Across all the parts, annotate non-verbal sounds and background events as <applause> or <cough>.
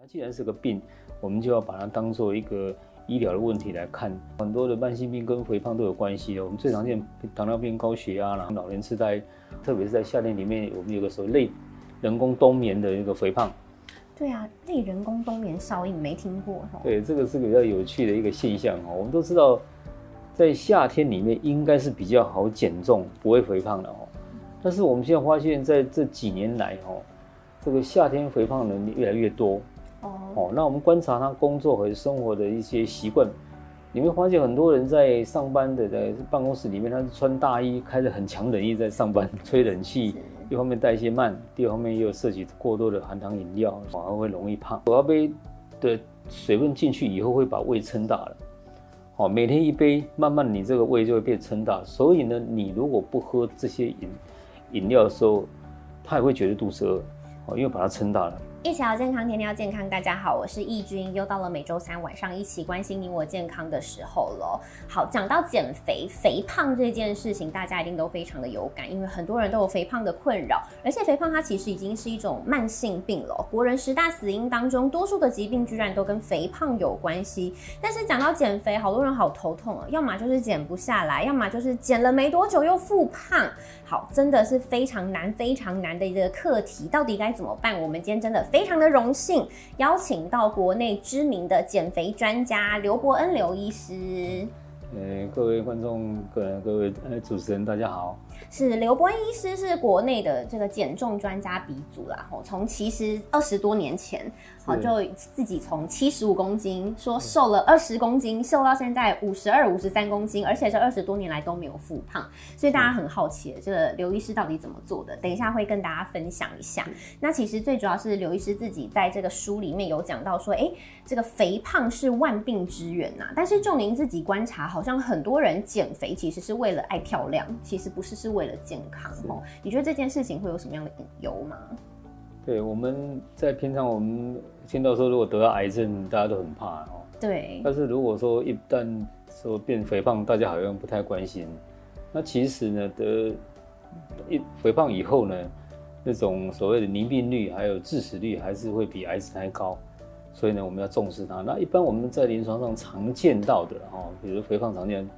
那既然是个病，我们就要把它当做一个医疗的问题来看。很多的慢性病跟肥胖都有关系的。我们最常见糖尿病、高血压，然后老年痴呆，特别是在夏天里面，我们有个所谓类人工冬眠的一个肥胖。对啊，类人工冬眠效应没听过。对，这个是比较有趣的一个现象哦。我们都知道，在夏天里面应该是比较好减重、不会肥胖的哦。但是我们现在发现，在这几年来哦，这个夏天肥胖的人越来越多。哦，哦那我们观察他工作和生活的一些习惯，你会发现很多人在上班的在办公室里面，他是穿大衣，开着很强冷意在上班，吹冷气，一方面代谢慢，第二方面又涉及过多的含糖饮料，反而会容易胖。手摇杯的水分进去以后会把胃撑大了，好，每天一杯，慢慢你这个胃就会变撑大。所以呢，你如果不喝这些饮饮料的时候，他也会觉得肚子饿，哦，因为把它撑大了。一起要健康，天天要健康。大家好，我是易君，又到了每周三晚上一起关心你我健康的时候了。好，讲到减肥、肥胖这件事情，大家一定都非常的有感，因为很多人都有肥胖的困扰，而且肥胖它其实已经是一种慢性病了。国人十大死因当中，多数的疾病居然都跟肥胖有关系。但是讲到减肥，好多人好头痛啊，要么就是减不下来，要么就是减了没多久又复胖。好，真的是非常难、非常难的一个课题，到底该怎么办？我们今天真的。非常的荣幸，邀请到国内知名的减肥专家刘伯恩刘医师。呃，各位观众、各各位呃主持人，大家好。是刘伯恩医师是国内的这个减重专家鼻祖啦，吼，从其实二十多年前。好，就自己从七十五公斤说瘦了二十公斤，瘦到现在五十二、五十三公斤，而且这二十多年来都没有复胖，所以大家很好奇，这个刘医师到底怎么做的？等一下会跟大家分享一下。那其实最主要是刘医师自己在这个书里面有讲到说，哎，这个肥胖是万病之源呐。但是就您自己观察，好像很多人减肥其实是为了爱漂亮，其实不是是为了健康哦。你觉得这件事情会有什么样的隐忧吗？对，我们在平常我们听到说，如果得到癌症，大家都很怕哦。对。但是如果说一旦说变肥胖，大家好像不太关心。那其实呢，得一肥胖以后呢，那种所谓的凝病率还有致死率还是会比癌症还高。所以呢，我们要重视它。那一般我们在临床上常见到的哈，比如肥胖常见。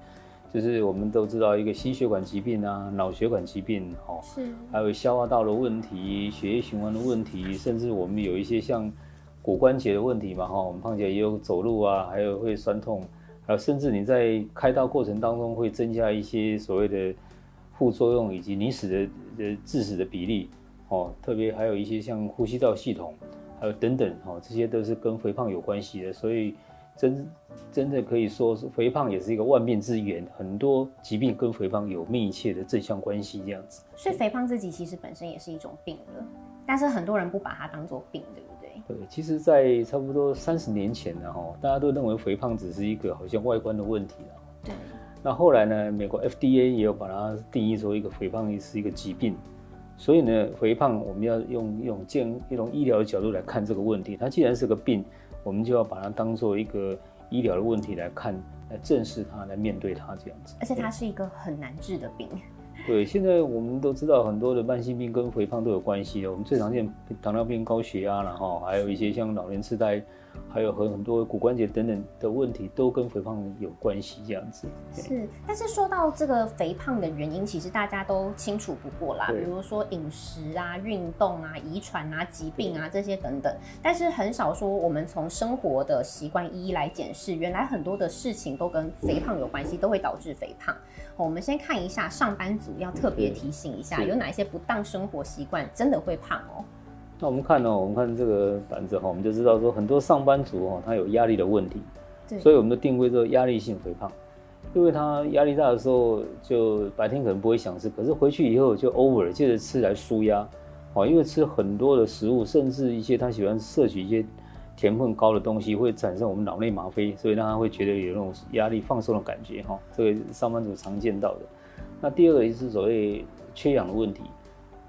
就是我们都知道一个心血管疾病啊，脑血管疾病，哦，是，还有消化道的问题、血液循环的问题，甚至我们有一些像骨关节的问题嘛，哈，我们胖姐也有走路啊，还有会酸痛，还有甚至你在开刀过程当中会增加一些所谓的副作用，以及你死的呃致死的比例，哦，特别还有一些像呼吸道系统，还有等等，哦，这些都是跟肥胖有关系的，所以。真真的可以说是肥胖也是一个万病之源，很多疾病跟肥胖有密切的正向关系，这样子。所以肥胖自己其实本身也是一种病了，但是很多人不把它当做病，对对？其实，在差不多三十年前呢，哈，大家都认为肥胖只是一个好像外观的问题了。对。那后来呢，美国 FDA 也有把它定义说一个肥胖是一个疾病，所以呢，肥胖我们要用用健一种医疗的角度来看这个问题，它既然是个病。我们就要把它当做一个医疗的问题来看，来正视它，来面对它这样子。而且它是一个很难治的病。对，现在我们都知道很多的慢性病跟肥胖都有关系的。我们最常见糖尿病、高血压，然后还有一些像老年痴呆。还有和很多骨关节等等的问题都跟肥胖有关系，这样子是。但是说到这个肥胖的原因，其实大家都清楚不过啦，比如说饮食啊、运动啊、遗传啊、疾病啊这些等等。但是很少说我们从生活的习惯一一来检视，原来很多的事情都跟肥胖有关系，都会导致肥胖。我们先看一下上班族要特别提醒一下，有哪一些不当生活习惯真的会胖哦。那我们看呢？我们看这个板子哈，我们就知道说很多上班族哈，他有压力的问题，所以我们的定位叫压力性肥胖，因为他压力大的时候，就白天可能不会想吃，可是回去以后就 over，接着吃来舒压，哦，因为吃很多的食物，甚至一些他喜欢摄取一些甜分高的东西，会产生我们脑内吗啡，所以让他会觉得有那种压力放松的感觉哈，这个上班族常见到的。那第二个也是所谓缺氧的问题。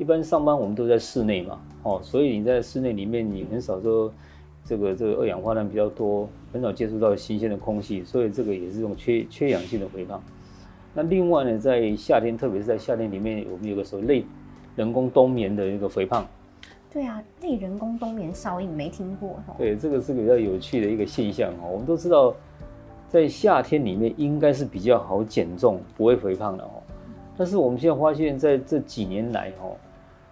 一般上班我们都在室内嘛，哦，所以你在室内里面，你很少说这个这个二氧化碳比较多，很少接触到新鲜的空气，所以这个也是一种缺缺氧性的肥胖。那另外呢，在夏天，特别是在夏天里面，我们有个所谓类人工冬眠的一个肥胖。对啊，类人工冬眠效应没听过。对，这个是比较有趣的一个现象哦。我们都知道，在夏天里面应该是比较好减重，不会肥胖的哦。但是我们现在发现，在这几年来哦，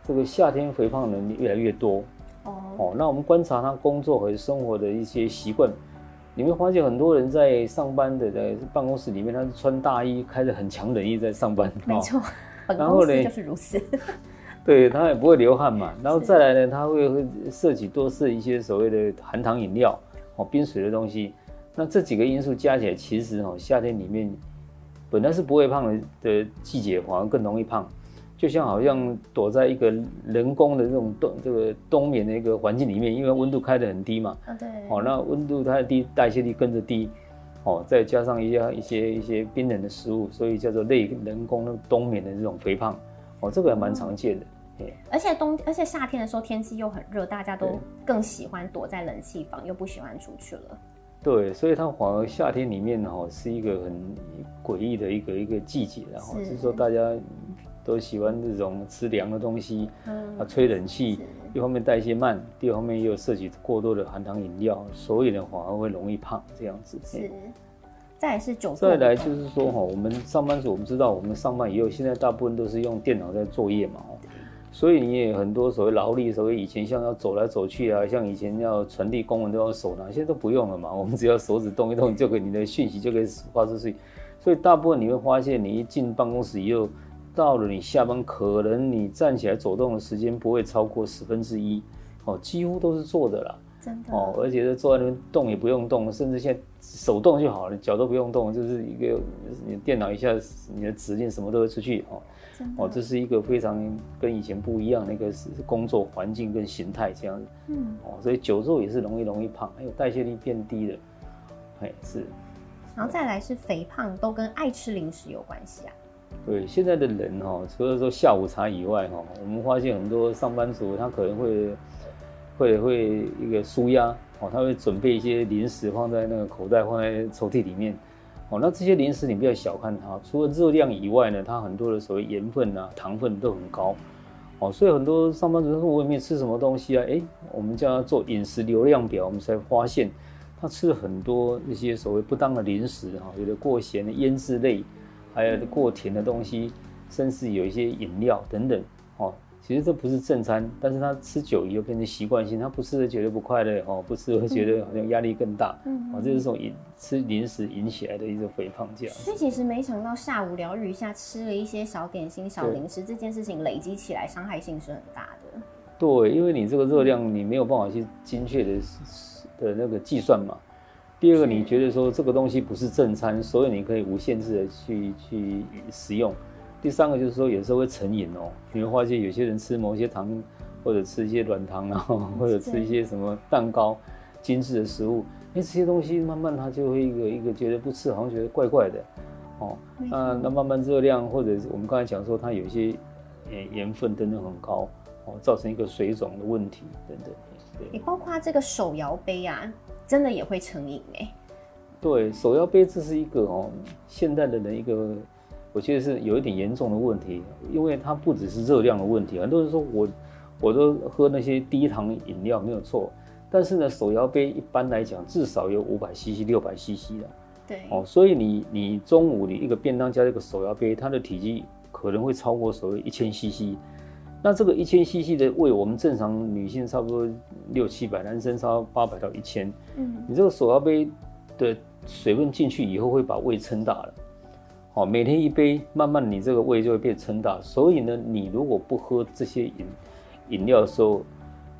这个夏天肥胖的人越来越多。哦哦，那我们观察他工作和生活的一些习惯，你会发现很多人在上班的在办公室里面，他是穿大衣，开着很强冷气在上班。没错，然后呢就是如此。<laughs> 对他也不会流汗嘛，然后再来呢，他会会摄取多是一些所谓的含糖饮料哦，冰水的东西。那这几个因素加起来，其实哦，夏天里面本来是不会胖的的季节，反而更容易胖。就像好像躲在一个人工的这种冬这个冬眠的一个环境里面，因为温度开得很低嘛。啊，对。哦，那温度太低，代谢率跟着低，哦，再加上一些一些一些冰冷的食物，所以叫做类人工的冬眠的这种肥胖。哦，这个还蛮常见的。而且冬，而且夏天的时候天气又很热，大家都更喜欢躲在冷气房，又不喜欢出去了。对，所以它反而夏天里面哈是一个很诡异的一个一个季节，然后是说大家都喜欢这种吃凉的东西，啊，吹冷气，一方面代谢慢，第二方面又涉及过多的含糖饮料，所以呢反而会容易胖这样子。是。再来是酒。再来就是说哈，我们上班族我们知道，我们上班以后现在大部分都是用电脑在作业嘛，哦。所以你也很多所谓劳力，所谓以前像要走来走去啊，像以前要传递公文都要手拿，现在都不用了嘛。我们只要手指动一动，就可以你的讯息就可以发出去。所以大部分你会发现，你一进办公室以后，到了你下班，可能你站起来走动的时间不会超过十分之一，哦，几乎都是坐的啦。真的哦，而且坐在那边动也不用动，甚至现在手动就好了，脚都不用动，就是一个你电脑一下，你的指令什么都会出去哦。哦，这是一个非常跟以前不一样的一个是工作环境跟形态这样子。嗯，哦，所以久坐也是容易容易胖，还有代谢力变低的，哎是。然后再来是肥胖，都跟爱吃零食有关系啊。对，现在的人哈，除了说下午茶以外哈，我们发现很多上班族他可能会。会会一个舒压哦，他会准备一些零食放在那个口袋，放在抽屉里面哦。那这些零食你不要小看它，除了热量以外呢，它很多的所谓盐分啊、糖分都很高哦。所以很多上班族说我也没吃什么东西啊，哎，我们叫他做饮食流量表，我们才发现他吃了很多那些所谓不当的零食哈，有的过咸的腌制类，还有过甜的东西，甚至有一些饮料等等哦。其实这不是正餐，但是他吃久以后变成习惯性，他不吃的觉得不快乐哦，不吃会觉得好像压力更大，嗯，哦，这是这种引吃零食引起来的一种肥胖这样。所以其实没想到下午疗愈一下，吃了一些小点心、小零食，这件事情累积起来伤害性是很大的。对，因为你这个热量你没有办法去精确的的那个计算嘛。第二个，你觉得说这个东西不是正餐，所以你可以无限制的去去食用。第三个就是说，有时候会成瘾哦。你会发现有些人吃某些糖，或者吃一些软糖啊，<laughs> 或者吃一些什么蛋糕、精致的食物，哎，这些东西慢慢他就会一个一个觉得不吃，好像觉得怪怪的，哦，那那慢慢热量或者我们刚才讲说，它有一些诶盐分等等很高，哦，造成一个水肿的问题等等。你包括这个手摇杯啊，真的也会成瘾哎。对，手摇杯这是一个哦，现代的人一个。我觉得是有一点严重的问题，因为它不只是热量的问题。很多人说我我都喝那些低糖饮料没有错，但是呢，手摇杯一般来讲至少有五百 CC、六百 CC 的。对。哦，所以你你中午你一个便当加一个手摇杯，它的体积可能会超过所谓一千 CC。那这个一千 CC 的胃，我们正常女性差不多六七百，男生差八百到一千。嗯。你这个手摇杯的水分进去以后，会把胃撑大了。好，每天一杯，慢慢你这个胃就会变撑大。所以呢，你如果不喝这些饮饮料的时候，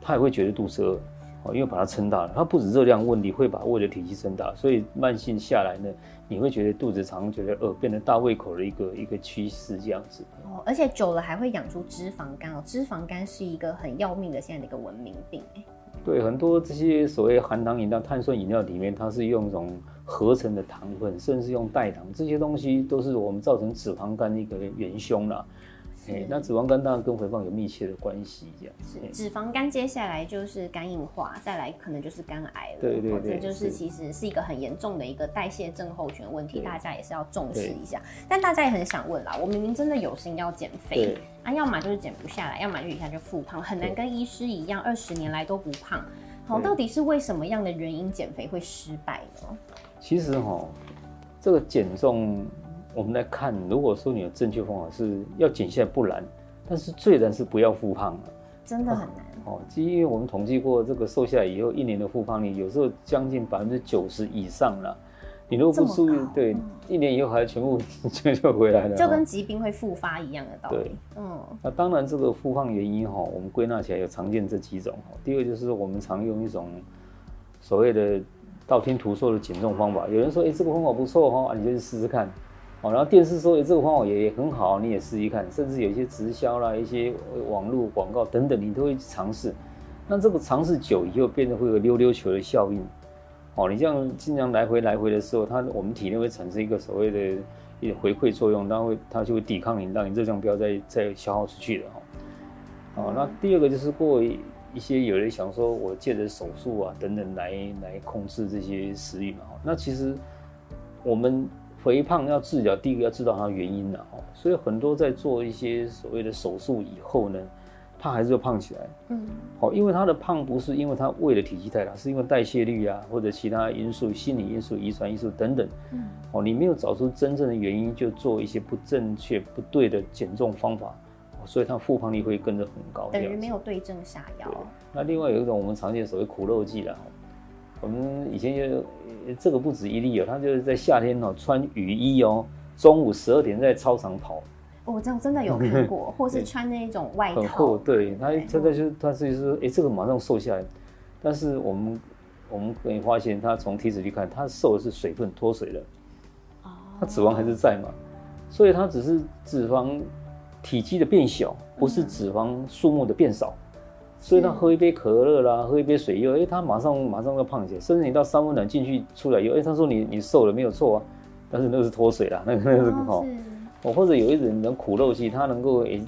他也会觉得肚子饿。哦，因为把它撑大了，它不止热量问题，会把胃的体积撑大。所以慢性下来呢，你会觉得肚子常觉得饿，变得大胃口的一个一个趋势这样子。哦，而且久了还会养出脂肪肝哦。脂肪肝是一个很要命的现在的一个文明病哎。对，很多这些所谓含糖饮料、碳酸饮料里面，它是用一种。合成的糖分，甚至用代糖，这些东西都是我们造成脂肪肝的一个元凶了。哎，那脂肪肝当然跟肥胖有密切的关系，这样是脂肪肝，接下来就是肝硬化，再来可能就是肝癌了。对对对，这就是其实是一个很严重的一个代谢症候群问题，大家也是要重视一下。但大家也很想问啦，我明明真的有心要减肥，啊，要么就是减不下来，要么就一下就复胖，很难跟医师一样二十年来都不胖。好，到底是为什么样的原因减肥会失败呢？其实哈，这个减重。我们来看，如果说你有正确方法，是要减下来不难，但是最难是不要复胖了，真的很难哦。因为我们统计过，这个瘦下来以后一年的复胖率，有时候将近百分之九十以上了。你如果不注意，对，一年以后还全部 <laughs> 就就回来了，就跟疾病会复发一样的道理。嗯，那当然这个复胖原因哈，我们归纳起来有常见这几种哈。第二就是我们常用一种所谓的道听途说的减重方法，有人说哎这个方法不错哈，你就去试试看。哦，然后电视说这个方法也也很好，你也试一看，甚至有一些直销啦、一些网络广告等等，你都会尝试。那这个尝试久以后，变得会有溜溜球的效应。哦，你这样经常来回来回的时候，它我们体内会产生一个所谓的一回馈作用，它会它就会抵抗你，让你热量不要再再消耗出去了。哦，那第二个就是过一些有人想说我借着手术啊等等来来控制这些食欲嘛。那其实我们。肥胖要治疗，第一个要知道它的原因了哦。所以很多在做一些所谓的手术以后呢，他还是会胖起来。嗯，好，因为他的胖不是因为他胃的体积太大，是因为代谢率啊或者其他因素、心理因素、遗传因素等等。嗯，哦，你没有找出真正的原因，就做一些不正确、不对的减重方法，所以他复胖率会跟着很高。等于没有对症下药。那另外有一种我们常见所谓苦肉计了。我们以前就这个不止一例哦，他就是在夏天哦穿雨衣哦，中午十二点在操场跑。哦，这样真的有看过，<laughs> 或是穿那种外套。很厚，对他，他他就他自己说，哎，这个马上瘦下来。但是我们我们可以发现，他从体脂率看，他瘦的是水分脱水了。哦。他脂肪还是在嘛，所以他只是脂肪体积的变小，不是脂肪数目的变少。所以他喝一杯可乐啦，喝一杯水以后，哎，他马上马上要胖起来。甚至你到三温暖进去出来以后，哎，他说你你瘦了没有错啊，但是那个是脱水啦，那个那是好。哦，或者有一种人苦肉计，他能够诶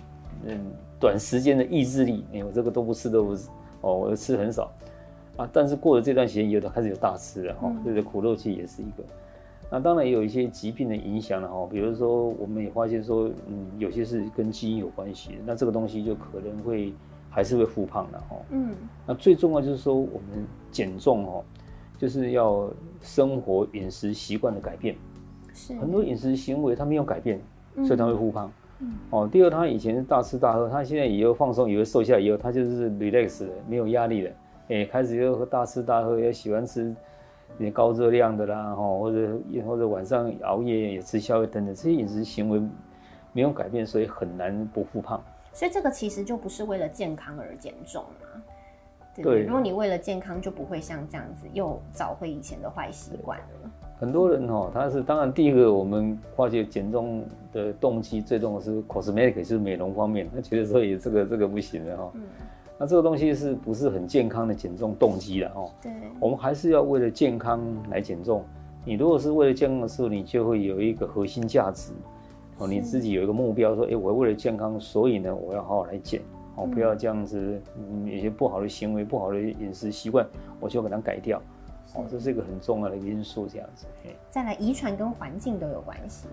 嗯短时间的意志力，哎，我这个都不吃都不吃，哦，我吃很少啊。但是过了这段时间以后，他开始有大吃了哈，这个苦肉计也是一个。那当然也有一些疾病的影响了哈，比如说我们也发现说，嗯，有些是跟基因有关系，那这个东西就可能会。还是会复胖的哦，嗯，那最重要就是说我们减重哦，就是要生活饮食习惯的改变，是。很多饮食行为他没有改变，所以他会复胖，嗯，哦，第二他以前是大吃大喝，他现在以后放松，以后瘦下来以后，他就是 relax 的，没有压力了，哎，开始又大吃大喝，也喜欢吃些高热量的啦，哈，或者或者晚上熬夜也吃宵夜等等，这些饮食行为没有改变，所以很难不复胖。所以这个其实就不是为了健康而减重嘛，对。如果你为了健康，就不会像这样子又找回以前的坏习惯了。很多人哦，他是当然第一个我们化解减重的动机最重要是 cosmetic，就是美容方面，他觉得说也这个这个不行的哈。嗯。那这个东西是不是很健康的减重动机了哦？对。我们还是要为了健康来减重。你如果是为了健康的时候，你就会有一个核心价值。哦，你自己有一个目标，说，哎，我为了健康，所以呢，我要好好来减，哦，不要这样子，嗯，有些不好的行为、不好的饮食习惯，我就要把它改掉，哦，这是一个很重要的因素，这样子。再来，遗传跟环境都有关系。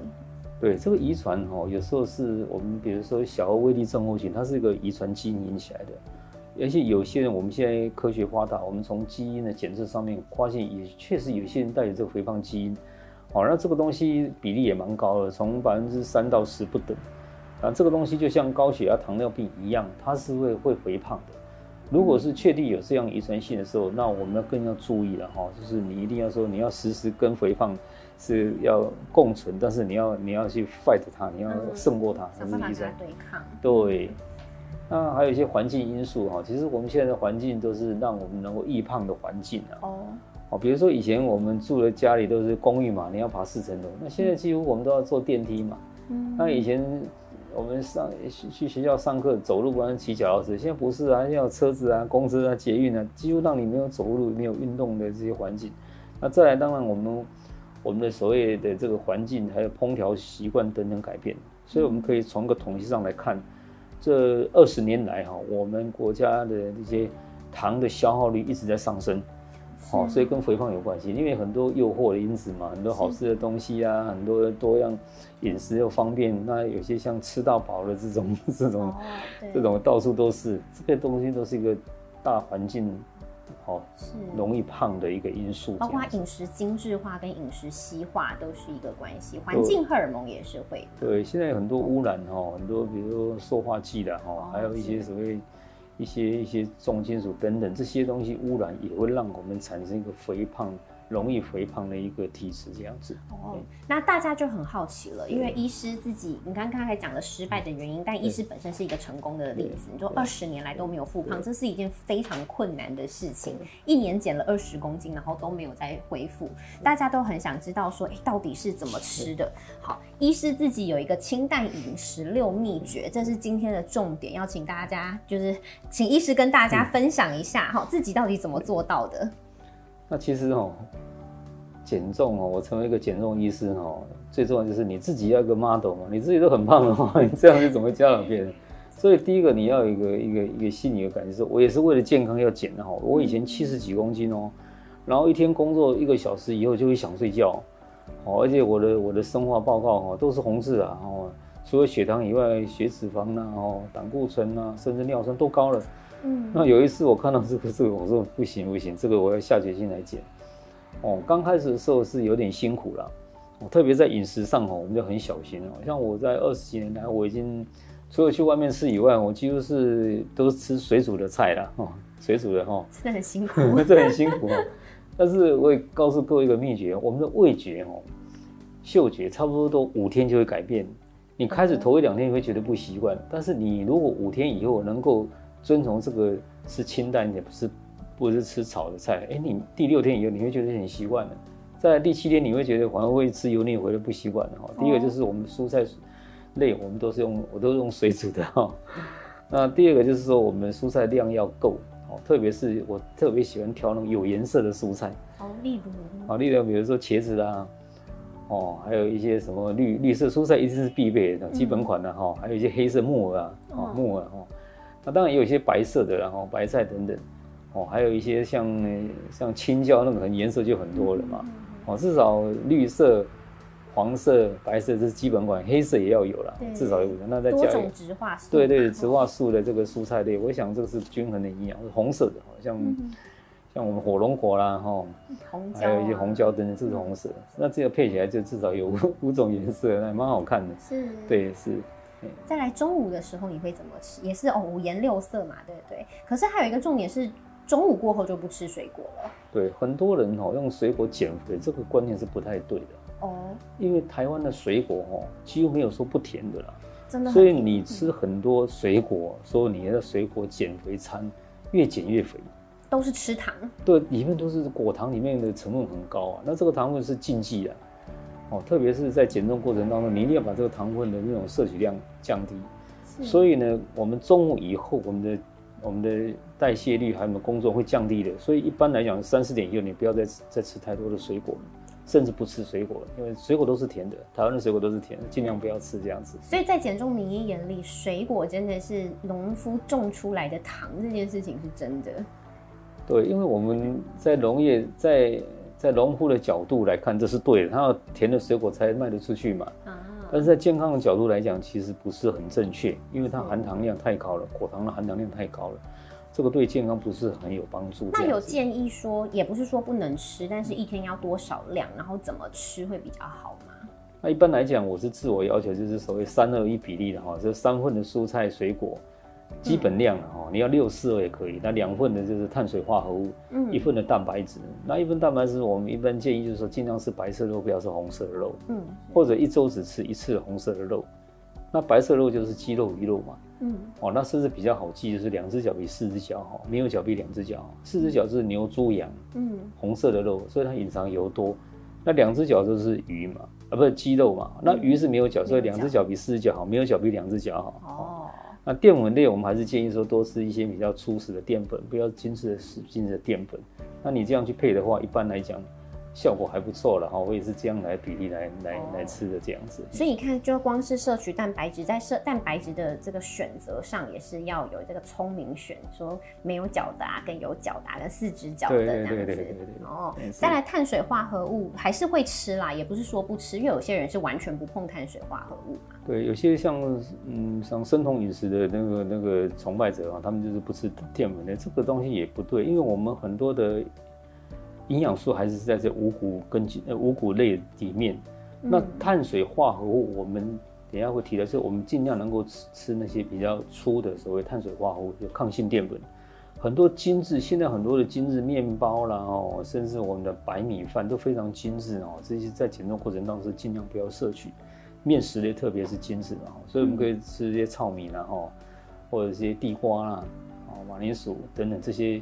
对，这个遗传，哦，有时候是我们，比如说小儿微粒症候群，它是一个遗传基因引起来的，而且有些人，我们现在科学发达，我们从基因的检测上面发现，也确实有些人带有这个肥胖基因。好，那这个东西比例也蛮高的，从百分之三到十不等。啊，这个东西就像高血压、糖尿病一样，它是会会肥胖的。如果是确定有这样遗传性的时候，那我们要更要注意了哈，就是你一定要说你要时时跟肥胖是要共存，但是你要你要去 fight 它，你要胜过它，想办法对抗。对。那还有一些环境因素哈，其实我们现在的环境都是让我们能够易胖的环境啊。哦。哦，比如说以前我们住的家里都是公寓嘛，你要爬四层楼。那现在几乎我们都要坐电梯嘛。嗯。那以前我们上去学校上课走路，不然骑脚踏车。现在不是啊，要车子啊、公车啊、捷运啊，几乎让你没有走路、没有运动的这些环境。那再来，当然我们我们的所谓的这个环境，还有烹调习惯等等改变。所以我们可以从个统计上来看，这二十年来哈，我们国家的这些糖的消耗率一直在上升，哦，所以跟肥胖有关系，因为很多诱惑的因子嘛，很多好吃的东西啊，很多多样饮食又方便，那有些像吃到饱的这种这种 <laughs> 这种到处都是，这个东西都是一个大环境。哦，是容易胖的一个因素，包括饮食精致化跟饮食西化都是一个关系，环境荷尔蒙也是会。对，现在很多污染哈，很多比如说塑化剂的哈，还有一些所谓一些一些重金属等等这些东西污染，也会让我们产生一个肥胖。容易肥胖的一个体质这样子。哦，那大家就很好奇了，因为医师自己，你刚刚才讲了失败的原因，但医师本身是一个成功的例子。你说二十年来都没有复胖，这是一件非常困难的事情，一年减了二十公斤，然后都没有再恢复。大家都很想知道说，哎，到底是怎么吃的？好，医师自己有一个清淡饮食六秘诀，这是今天的重点，要请大家就是请医师跟大家分享一下，哈，自己到底怎么做到的。那其实哦，减重哦，我成为一个减重医师哦，最重要就是你自己要一个 model 嘛，你自己都很胖的话，你这样子怎么教导别人？所以第一个你要有一个一个一个心理的感觉，是我也是为了健康要减的哈。我以前七十几公斤哦，然后一天工作一个小时以后就会想睡觉，哦，而且我的我的生化报告哈都是红字啊，哦，除了血糖以外，血脂肪呐，哦，胆固醇呐，甚至尿酸都高了。嗯，那有一次我看到这个这个，我说不行不行，这个我要下决心来减。哦，刚开始的时候是有点辛苦了，哦，特别在饮食上哦，我们就很小心哦。像我在二十几年来，我已经除了去外面吃以外，我几乎是都是吃水煮的菜了，哦，水煮的哈，真的很辛苦，<laughs> 这很辛苦哦。但是我也告诉各位一个秘诀，我们的味觉哦，嗅觉差不多都五天就会改变。你开始头一两天你会觉得不习惯，但是你如果五天以后能够遵从这个吃清淡一点，不是不是吃炒的菜。哎，你第六天以后你会觉得很习惯了，在第七天你会觉得反而会吃油腻，回来不习惯了哈。第一个就是我们蔬菜类，我们都是用我都是用水煮的哈。<laughs> 那第二个就是说我们蔬菜量要够哦，特别是我特别喜欢挑那种有颜色的蔬菜。哦，例如好，例如比如说茄子啦，哦，还有一些什么绿绿色蔬菜一定是必备的基本款的哈，还有一些黑色木耳啊，哦木耳哦。那当然也有一些白色的，然后白菜等等，哦，还有一些像像青椒那种颜色就很多了嘛，哦，至少绿色、黄色、白色这是基本款，黑色也要有了，至少有。那再加多种植化素，对对，植化素的这个蔬菜类，我想这个是均衡的营养，是红色的，好像像我们火龙果啦，哈，还有一些红椒等等，这是红色，那这个配起来就至少有五种颜色，那蛮好看的。是，对，是。再来中午的时候你会怎么吃？也是哦，五颜六色嘛，对不对？可是还有一个重点是，中午过后就不吃水果了。对，很多人哦用水果减肥，这个观念是不太对的哦。因为台湾的水果哦几乎没有说不甜的啦，真的。所以你吃很多水果，说你的水果减肥餐越减越肥，都是吃糖。对，里面都是果糖，里面的成分很高啊。那这个糖分是禁忌啊。哦，特别是在减重过程当中，你一定要把这个糖分的那种摄取量降低。所以呢，我们中午以后，我们的我们的代谢率还有我们工作会降低的。所以一般来讲，三四点以后，你不要再再吃太多的水果，甚至不吃水果了，因为水果都是甜的，台湾的水果都是甜的，尽量不要吃这样子。所以在减重名医眼里，水果真的是农夫种出来的糖，这件事情是真的。对，因为我们在农业在。在农户的角度来看，这是对的，他要甜的水果才卖得出去嘛。啊，但是在健康的角度来讲，其实不是很正确，因为它含糖量太高了，果糖的含糖量太高了，这个对健康不是很有帮助。那有建议说，也不是说不能吃，但是一天要多少量，然后怎么吃会比较好吗？那一般来讲，我是自我要求就是所谓三二一比例的哈，这三份的蔬菜水果。基本量了哈，你要六四二也可以。那两份的就是碳水化合物，嗯，一份的蛋白质。那一份蛋白质，我们一般建议就是说，尽量是白色肉，不要是红色的肉，嗯，或者一周只吃一次红色的肉。那白色肉就是鸡肉、鱼肉嘛，嗯，哦，那甚至比较好记，就是两只脚比四只脚好，没有脚比两只脚好。四只脚是牛、猪、羊，嗯，红色的肉，所以它隐藏油多。那两只脚就是鱼嘛，啊，不是鸡肉嘛。那鱼是没有脚，所以两只脚比四只脚好，没有脚比两只脚好。哦。那淀粉类，我们还是建议说多吃一些比较粗食的淀粉，不要精致的、精致的淀粉。那你这样去配的话，一般来讲，效果还不错了哈，我也是这样来比例来来哦来吃的这样子。所以你看，就光是摄取蛋白质，在摄蛋白质的这个选择上，也是要有这个聪明选，说没有角的啊，跟有角的、啊，跟四只脚的对这样子。对对对对对哦再来碳水化合物还是会吃啦，也不是说不吃，因为有些人是完全不碰碳水化合物嘛。对，有些像嗯像生酮饮食的那个那个崇拜者啊，他们就是不吃淀粉的，这个东西也不对，因为我们很多的营养素还是在这五谷根茎呃五谷类里面。那碳水化合物，我们等一下会提的是，我们尽量能够吃吃那些比较粗的所谓碳水化合物，就抗性淀粉。很多精致，现在很多的精致面包啦哦，甚至我们的白米饭都非常精致哦，这些在减重过程当中尽量不要摄取。面食类特别是精致的，哦所以我们可以吃一些糙米啦哦，或者一些地瓜啦、哦马铃薯等等这些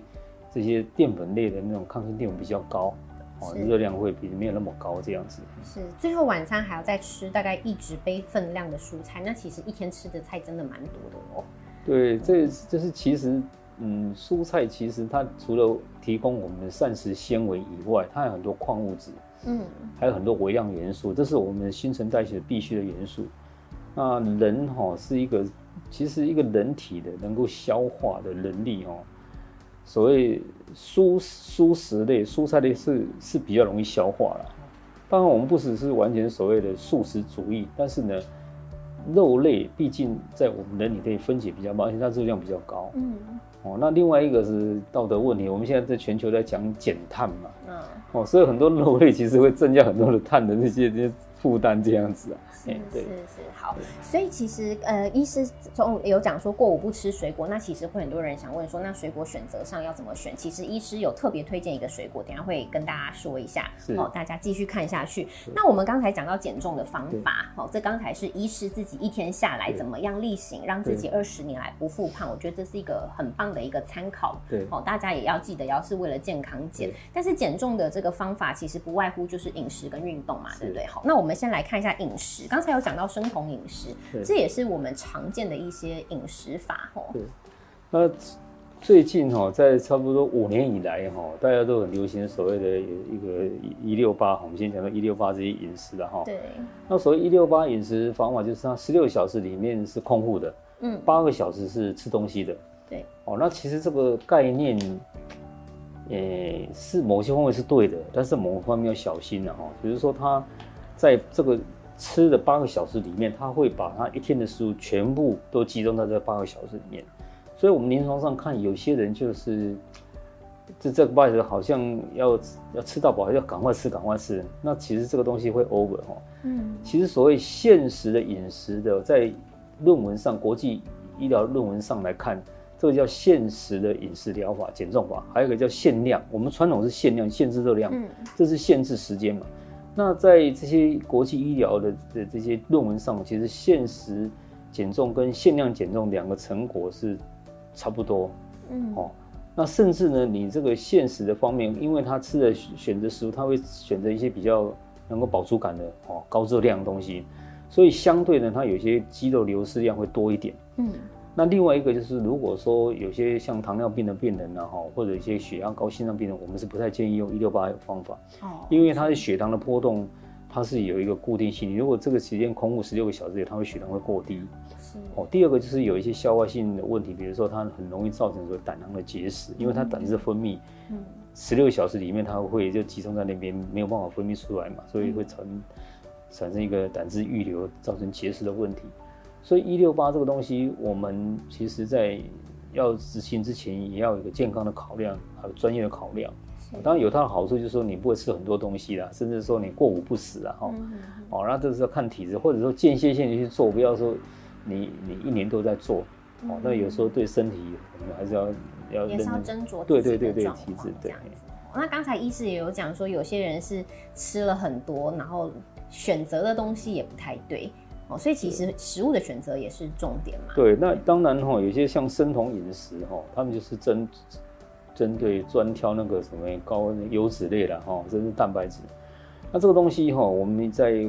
这些淀粉类的那种抗性淀粉比较高哦，热量会比没有那么高这样子。是，最后晚餐还要再吃大概一纸杯分量的蔬菜，那其实一天吃的菜真的蛮多的哦。对，这这是其实，嗯，蔬菜其实它除了提供我们的膳食纤维以外，它有很多矿物质，嗯，还有很多微量元素，这是我们新陈代谢必须的元素。那人哈、是一个，其实一个人体的能够消化的能力哦，所谓蔬蔬食类、蔬菜类是是比较容易消化了。当然，我们不只是完全所谓的素食主义，但是呢，肉类毕竟在我们人体内分解比较慢，而且它热量比较高。嗯哦，那另外一个是道德问题，我们现在在全球在讲减碳嘛，嗯，哦，所以很多肉类其实会增加很多的碳的那些负担这样子啊。是是是，好。所以其实呃，医师从有讲说过午不吃水果，那其实会很多人想问说，那水果选择上要怎么选？其实医师有特别推荐一个水果，等下会跟大家说一下，是哦，大家继续看下去。那我们刚才讲到减重的方法，哦，这刚才是医师自己一天下来怎么样例行，让自己二十年来不复胖，我觉得这是一个很棒的一个参考。对哦，大家也要记得，要是为了健康减。但是减重的这个方法其实不外乎就是饮食跟运动嘛，对不对？好，那我们先来看一下饮食。刚才有讲到生酮饮食，对这也是我们常见的一些饮食法哦。对那最近哈、在差不多五年以来哈、大家都很流行所谓的一个一六八，我们先讲到一六八这些饮食的哈。对，那所谓一六八饮食方法，就是它十六小时里面是空腹的，嗯，八个小时是吃东西的。对，哦，那其实这个概念，诶、是某些方面是对的，但是某方面要小心了哈、比如说他在这个吃的八个小时里面，他会把他一天的食物全部都集中在这八个小时里面，所以我们临床上看有些人就是。这这个八小时好像要要吃到饱，要赶快吃，赶快吃。那其实这个东西会 over 哈、嗯，其实所谓现实的饮食的，在论文上，国际医疗论文上来看，这个叫现实的饮食疗法、减重法，还有一个叫限量。我们传统是限量，限制热量，嗯这是限制时间嘛。那在这些国际医疗的的这些论文上，其实现实减重跟限量减重两个成果是差不多。嗯哦，那甚至呢，你这个现实的方面，因为他吃的选择食物，他会选择一些比较能够饱足感的哦高热量的东西，所以相对呢，它有些肌肉流失量会多一点。嗯那另外一个就是，如果说有些像糖尿病的病人呢，哈，或者一些血压高、心脏病人，我们是不太建议用一六八方法，哦，因为它的血糖的波动，它是有一个固定性。如果这个时间空腹十六个小时，它会血糖会过低。是哦，第二个就是有一些消化性的问题，比如说它很容易造成说胆囊的结石，因为它胆汁分泌嗯十六小时里面它会就集中在那边，没有办法分泌出来嘛，所以会产产生一个胆汁预留，造成结石的问题。所以一六八这个东西，我们其实在要执行之前，也要有一个健康的考量，还有专业的考量。是当然有它的好处，就是说你不会吃很多东西啦，甚至说你过午不食啊，哈、嗯哦，那这是要看体质，或者说间歇性的去做，不要说你你一年都在做，哦，那有时候对身体我们还是要要也是要斟酌对对对对体质对。那刚才医师也有讲说，有些人是吃了很多，然后选择的东西也不太对哦，所以其实食物的选择也是重点嘛。对，那当然哈、有些像生酮饮食哈、他们就是针针对专挑那个什么高油脂类的哈，这是蛋白质。那这个东西哈、我们在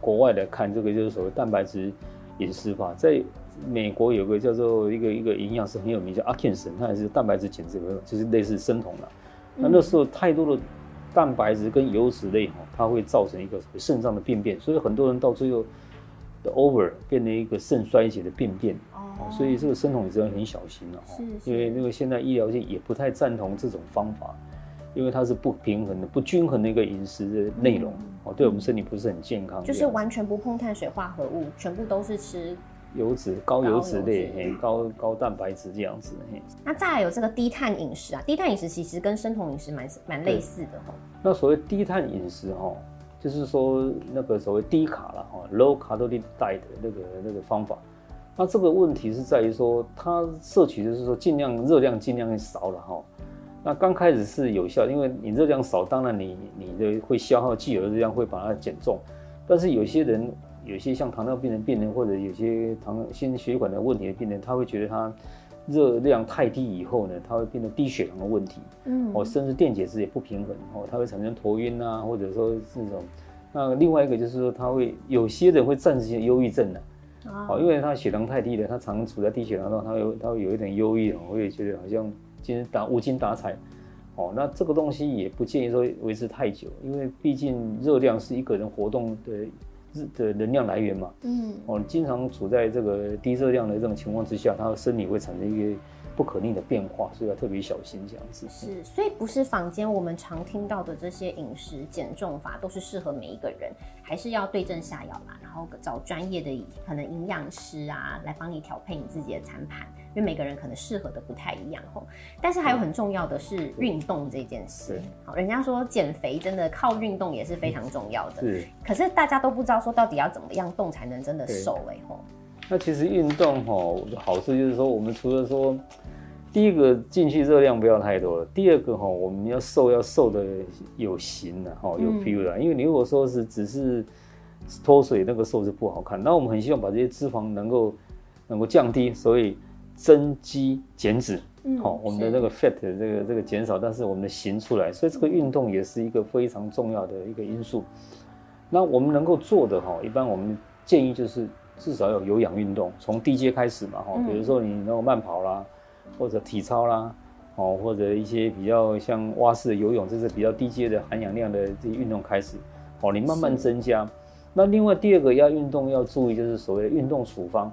国外来看，这个就是所谓蛋白质饮食法，在美国有个叫做一个一个营养师很有名，叫阿肯森，他也是蛋白质减脂法，就是类似生酮的。那那时候太多的蛋白质跟油脂类哈，它会造成一个肾脏的病变，所以很多人到最后的 over 变成一个肾衰竭的病变。哦，所以这个生酮饮食要很小心了哈，因为那个现在医疗界也不太赞同这种方法，因为它是不平衡的、不均衡的一个饮食的内容哦，对我们身体不是很健康。就是完全不碰碳水化合物，全部都是吃油脂、高油脂类、高高蛋白质这样子。那再来有这个低碳饮食啊，低碳饮食其实跟生酮饮食蛮蛮类似的哈。那所谓低碳饮食哈，就是说那个所谓低卡了哈，low calorie diet 那个那个方法。那这个问题是在于说，它摄取就是说尽量热量尽量少了哈。那刚开始是有效，因为你热量少，当然你你的会消耗既有的热量会把它减重。但是有些人，有些像糖尿病的病人或者有些糖心血管的问题的病人，他会觉得他热量太低以后呢，它会变得低血糖的问题，嗯，哦，甚至电解质也不平衡哦，它会产生头晕啊，或者说这种。那另外一个就是说，它会有些人会暂时性忧郁症的。哦，因为他血糖太低了，他常处在低血糖的话，他会他会有一点忧郁，我也觉得好像今天打无精打采，哦，那这个东西也不建议说维持太久，因为毕竟热量是一个人活动的日的能量来源嘛，嗯，哦，经常处在这个低热量的这种情况之下，他的身体会产生一个。不可逆的变化，所以要特别小心这样子。是，所以不是坊间我们常听到的这些饮食减重法都是适合每一个人，还是要对症下药啦，然后找专业的可能营养师啊来帮你调配你自己的餐盘，因为每个人可能适合的不太一样吼。但是还有很重要的是运动这件事。好，人家说减肥真的靠运动也是非常重要的。是。可是大家都不知道说到底要怎么样动才能真的瘦哎吼。那其实运动哈好处就是说，我们除了说，第一个进去热量不要太多了，第二个哈我们要瘦要瘦的有型的哈有 feel 的，因为你如果说是只是脱水那个瘦是不好看，那我们很希望把这些脂肪能够能够降低，所以增肌减脂，好我们的那个 fat 这个这个减少，但是我们的型出来，所以这个运动也是一个非常重要的一个因素。那我们能够做的哈，一般我们建议就是。至少有有氧运动，从低阶开始嘛，哈，比如说你那种慢跑啦，或者体操啦，哦，或者一些比较像蛙式的游泳，这是比较低阶的含氧量的这些运动开始，哦，你慢慢增加。那另外第二个要运动要注意就是所谓的运动处方。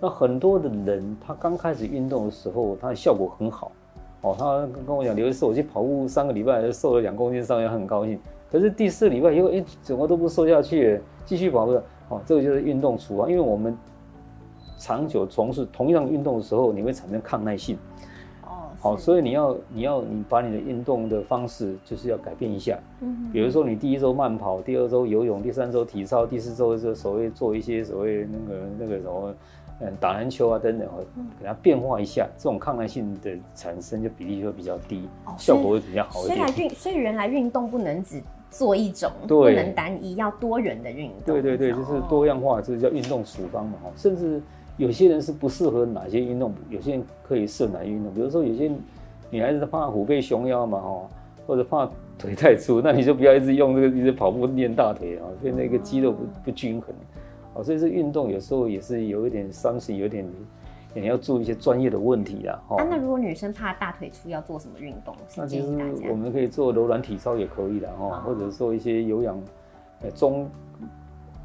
那很多的人他刚开始运动的时候，他的效果很好，哦，他跟我讲，刘医师，我去跑步三个礼拜，瘦了两公斤上来，很高兴。可是第四礼拜以后，哎，怎么都不瘦下去，继续跑步。哦，这个就是运动处方，因为我们长久从事同样运动的时候，你会产生抗耐性。哦，好，所以你要你要你把你的运动的方式就是要改变一下。嗯，比如说你第一周慢跑，第二周游泳，第三周体操，第四周就所谓做一些所谓那个那个什么，嗯，打篮球啊等等，给它变化一下，这种抗耐性的产生就比例就会比较低，效果会比较好一点。所以运，所以原来运动不能只。做一种不能单一，要多元的运动。对对对，就是多样化，这叫运动处方嘛。哈，甚至有些人是不适合哪些运动，有些人可以适合哪些运动。比如说有些女孩子怕虎背熊腰嘛，哦，或者怕腿太粗，那你就不要一直用这个一直跑步练大腿啊，所以那个肌肉不不均衡。哦，所以这运动有时候也是有一点伤心，有点。也要注意一些专业的问题啦。啊，那如果女生怕大腿粗，要做什么运动？那其实我们可以做柔软体操也可以的哈，或者做一些有氧，呃中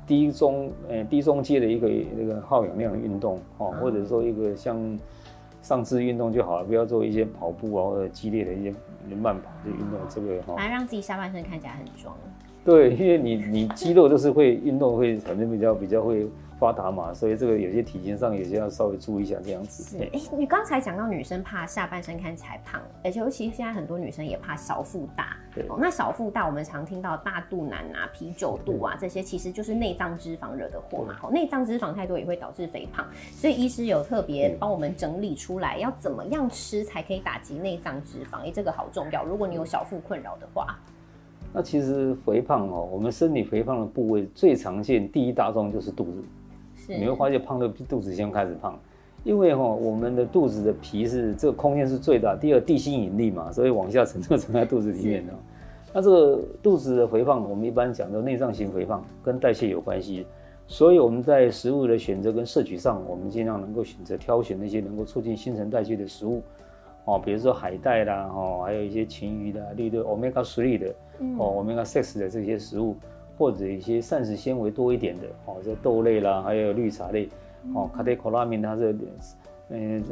低中呃低中阶的一个那个耗氧量的运动哦，或者说一个像上肢运动就好了，不要做一些跑步啊或者激烈的一些慢跑的运动，这个哈，反正让自己下半身看起来很壮。对，因为你你肌肉就是会运动会反正比较比较会。发达嘛，所以这个有些体型上有些要稍微注意一下这样子。是，哎，你刚才讲到女生怕下半身看起来胖，而且尤其现在很多女生也怕小腹大。对，那小腹大，我们常听到大肚腩啊、啤酒肚啊这些，其实就是内脏脂肪惹的祸嘛。内脏脂肪太多也会导致肥胖，所以医师有特别帮我们整理出来，要怎么样吃才可以打击内脏脂肪？哎，这个好重要。如果你有小腹困扰的话，那其实肥胖哦，我们身体肥胖的部位最常见第一大宗就是肚子。你会发现胖的肚子先开始胖，因为哈我们的肚子的皮是这个空间是最大，第二地心引力嘛，所以往下沉就沉在肚子里面了。那这个肚子的肥胖，我们一般讲的内脏型肥胖跟代谢有关系，所以我们在食物的选择跟摄取上，我们尽量能够选择挑选那些能够促进新陈代谢的食物，哦，比如说海带啦，哦，还有一些禽鱼的，例如 omega three 的，哦，omega six 的这些食物，或者一些膳食纤维多一点的，哦，这豆类啦，还有绿茶类，哦，卡特可拉明它是，嗯，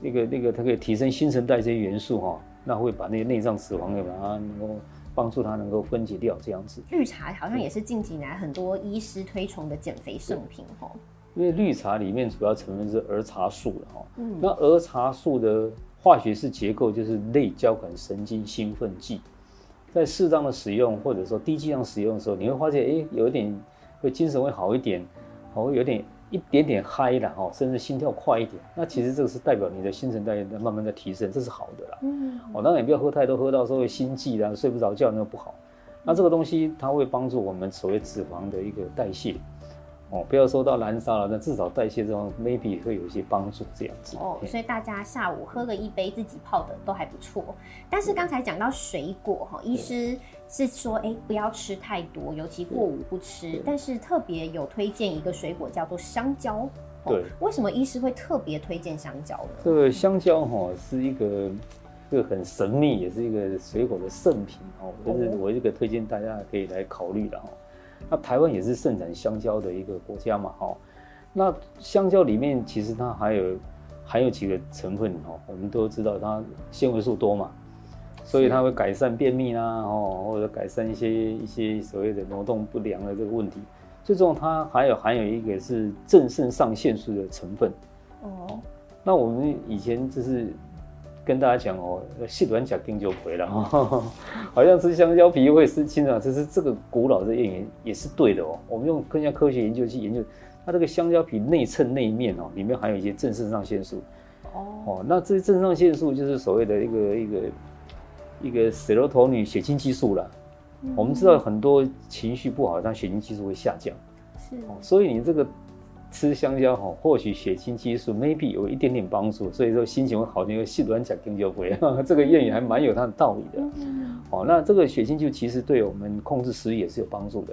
那个那个它可以提升新陈代谢元素哈，那会把那些内脏脂肪给把它能够帮助它能够分解掉这样子。绿茶好像也是近几年很多医师推崇的减肥圣品哈。因为绿茶里面主要成分是儿茶素的哈，嗯，那儿茶素的化学式结构就是类交感神经兴奋剂，在适当的使用或者说低剂量使用的时候，你会发现，哎，有一点会精神会好一点，会有点一点点嗨了哦，甚至心跳快一点。那其实这个是代表你的新陈代谢在慢慢的提升，这是好的啦。嗯，哦，当然也不要喝太多，喝到时候心悸啦，睡不着觉那个不好。那这个东西它会帮助我们所谓脂肪的一个代谢。哦，不要说到燃烧了，那至少代谢这方 maybe 会有一些帮助这样子。哦，所以大家下午喝个一杯自己泡的都还不错。但是刚才讲到水果哈，医师是说，哎，不要吃太多，尤其过午不吃。但是特别有推荐一个水果叫做香蕉。对。为什么医师会特别推荐香蕉呢？这个香蕉哈是一个这个很神秘，也是一个水果的圣品哦。就是我这个推荐大家可以来考虑的哈。那台湾也是盛产香蕉的一个国家嘛，哦。那香蕉里面其实它还有含有几个成分，哦，我们都知道它纤维素多嘛，所以它会改善便秘啦，哦，或者改善一些一些所谓的挪动不良的这个问题。最重要，它还有含有一个是正肾上腺素的成分。哦。那我们以前就是。跟大家讲哦，细软甲丁就回了哈，<laughs> 好像吃香蕉皮会失清啊，其实这个古老的谚言也是对的哦。我们用更加科学研究去研究，它这个香蕉皮内衬内面哦，里面含有一些正肾上腺素。哦哦，那这些正肾上腺素就是所谓的一个一个一个血流头女血清激素了。我们知道很多情绪不好，它血清激素会下降。是，所以你这个。吃香蕉哈，或许血清激素 maybe 有一点点帮助，所以说心情会好点。因为细软甲丁就会，<laughs> 这个谚语还蛮有它的道理的。哦，那这个血清就其实对我们控制食欲也是有帮助的。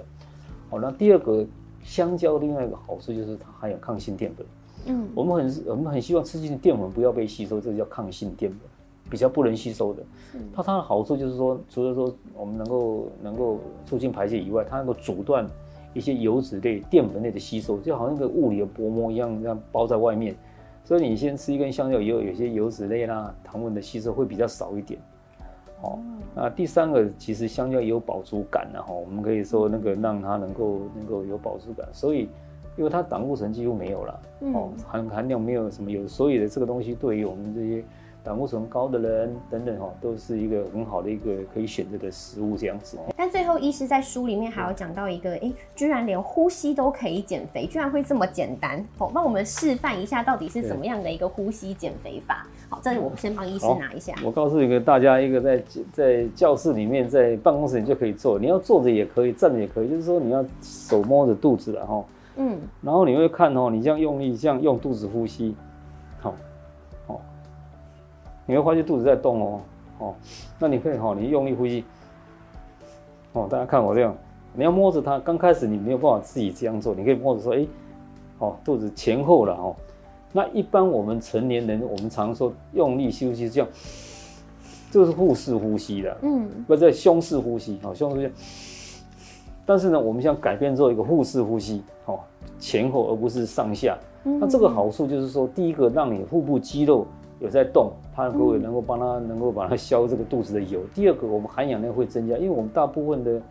哦，那第二个香蕉另外一个好处就是它含有抗性淀粉。嗯，我们很我们很希望吃进的淀粉不要被吸收，这个叫抗性淀粉，比较不能吸收的。它它的好处就是说，除了说我们能够能够促进排泄以外，它能够阻断。一些油脂类、淀粉类的吸收，就好像一个物理的薄膜一样，这样包在外面。所以你先吃一根香蕉，以后有些油脂类啦、糖分的吸收会比较少一点。哦，那第三个，其实香蕉也有饱足感的哈。我们可以说那个让它能够能够有饱足感，所以因为它胆固醇几乎没有了，哦，含含量没有什么有，所以的这个东西对于我们这些。胆固醇高的人等等哈，都是一个很好的一个可以选择的食物这样子。但最后医师在书里面还有讲到一个，哎，居然连呼吸都可以减肥，居然会这么简单。好，帮我们示范一下到底是怎么样的一个呼吸减肥法。好，这里我们先帮医师拿一下。我告诉一个大家，一个在在教室里面，在办公室里就可以做。你要坐着也可以，站着也可以，就是说你要手摸着肚子然后，嗯，然后你会看哦，你这样用力，这样用肚子呼吸。你会发现肚子在动哦，哦，那你可以哈，你用力呼吸，哦，大家看我这样，你要摸着它，刚开始你没有办法自己这样做，你可以摸着说，哎，哦，肚子前后了哦，那一般我们成年人，我们常说用力休息这样，这是腹式呼吸的，嗯，不在胸式呼吸，哦，胸式呼吸，但是呢，我们想改变做一个腹式呼吸，哦，前后而不是上下，那这个好处就是说，第一个让你腹部肌肉。有在动，它能够能够帮它能够把它消这个肚子的油。第二个，我们含氧量会增加，因为我们大部分的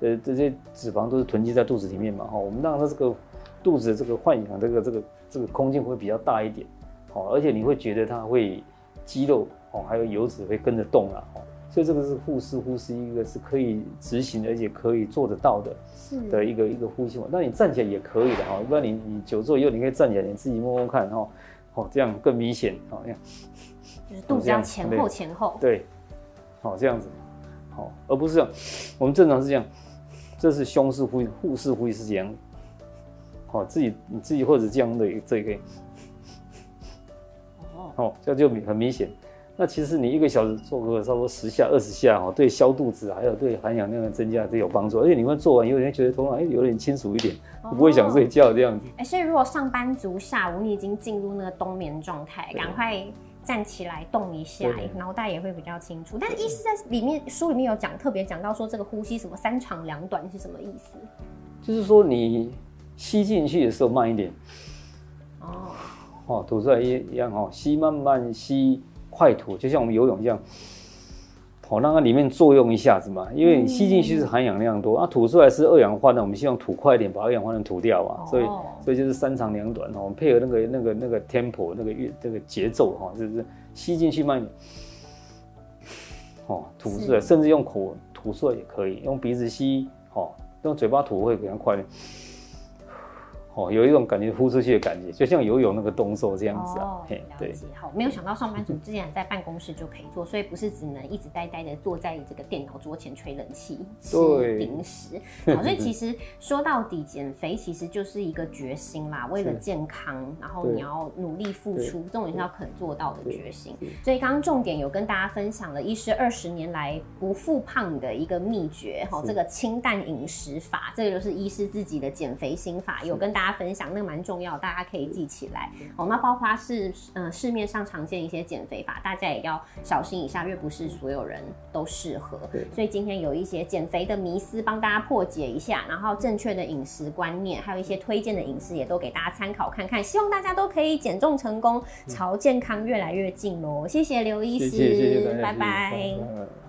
的这些脂肪都是囤积在肚子里面嘛，哈，我们让它这个肚子的这个换氧这个这个这个空间会比较大一点，好，而且你会觉得它会肌肉哦，还有油脂会跟着动了，哦，所以这个是腹式呼吸，一个是可以执行而且可以做得到的，是的一个一个呼吸法。那你站起来也可以的哈，不然你你久坐以后你可以站起来，你自己摸摸看哈。哦，这样更明显，哦，这样，就是肚子要前后前后，对，好这样子，好，而不是这样，我们正常是这样，这是胸式呼吸，腹式呼吸是这样，好，自己你自己或者这样的这个，哦，好，这样就很明显。那其实你一个小时做个差不多十下、二十下，哦，对消肚子还有对含氧量的增加都有帮助。而且你们做完以后，你会觉得头脑哎有点清楚一点，不会想睡觉这样子。哎，所以如果上班族下午你已经进入那个冬眠状态，赶快站起来动一下对，脑袋也会比较清楚。但是医师在里面书里面有讲，特别讲到说这个呼吸什么三长两短是什么意思？就是说你吸进去的时候慢一点，哦，哦，吐出来一一样哦，吸慢慢吸，快吐，就像我们游泳一样，哦，让它里面作用一下子嘛。因为你吸进去是含氧量多，啊，吐出来是二氧化碳，我们希望吐快一点，把二氧化碳吐掉啊。所以哦所以就是三长两短哦，我们配合那个那个那个 tempo 那个乐这个节奏哈，就是吸进去慢一点，哦，吐出来，甚至用口吐出来也可以，用鼻子吸，哦，用嘴巴吐会比较快一点。哦，有一种感觉呼出去的感觉，就像游泳那个动作这样子啊。哦，对，了解。好，没有想到上班族竟然在办公室就可以做，所以不是只能一直呆呆的坐在这个电脑桌前吹冷气、吃零食。<laughs> 好，所以其实说到底，减肥其实就是一个决心啦，为了健康，然后你要努力付出，这种也是要肯做到的决心。所以刚刚重点有跟大家分享了医师二十年来不复胖的一个秘诀，哈，是这个清淡饮食法，这个就是医师自己的减肥心法，有跟大家分享，那个蛮重要，大家可以记起来。哦，那包括是嗯、呃市面上常见一些减肥法，大家也要小心一下，因为不是所有人都适合。对所以今天有一些减肥的迷思，帮大家破解一下，然后正确的饮食观念，还有一些推荐的饮食，也都给大家参考看看。希望大家都可以减重成功，朝健康越来越近喽！谢谢刘医师，谢谢谢谢，拜拜。谢谢拜拜